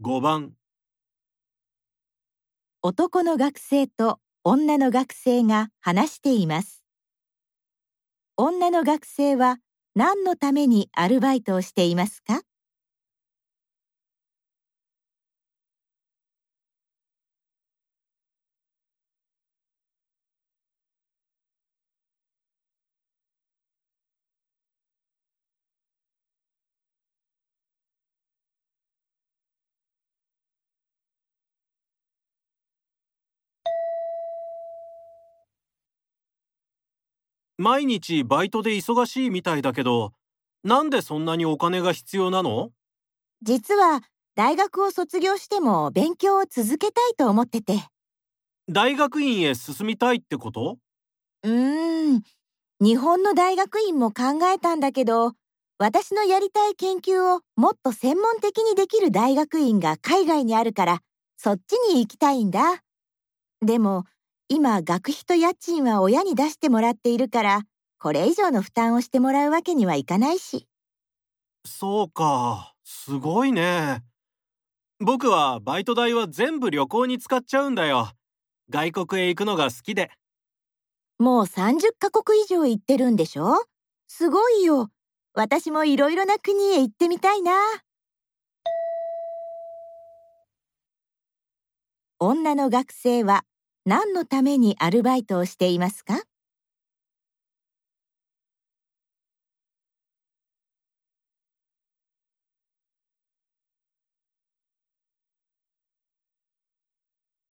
5番男の学生と女の学生が話しています。女の学生は何のためにアルバイトをしていますか？毎日バイトで忙しいみたいだけど、なんでそんなにお金が必要なの？実は大学を卒業しても勉強を続けたいと思ってて。大学院へ進みたいってこと？うーん、日本の大学院も考えたんだけど、私のやりたい研究をもっと専門的にできる大学院が海外にあるから、そっちに行きたいんだ。でも、今学費と家賃は親に出してもらっているから、これ以上の負担をしてもらうわけにはいかないし。そうか、すごいね。僕はバイト代は全部旅行に使っちゃうんだよ。外国へ行くのが好きで。もう30カ国以上行ってるんでしょ？すごいよ。私もいろいろな国へ行ってみたいな。女の学生は何のためにアルバイトをしていますか？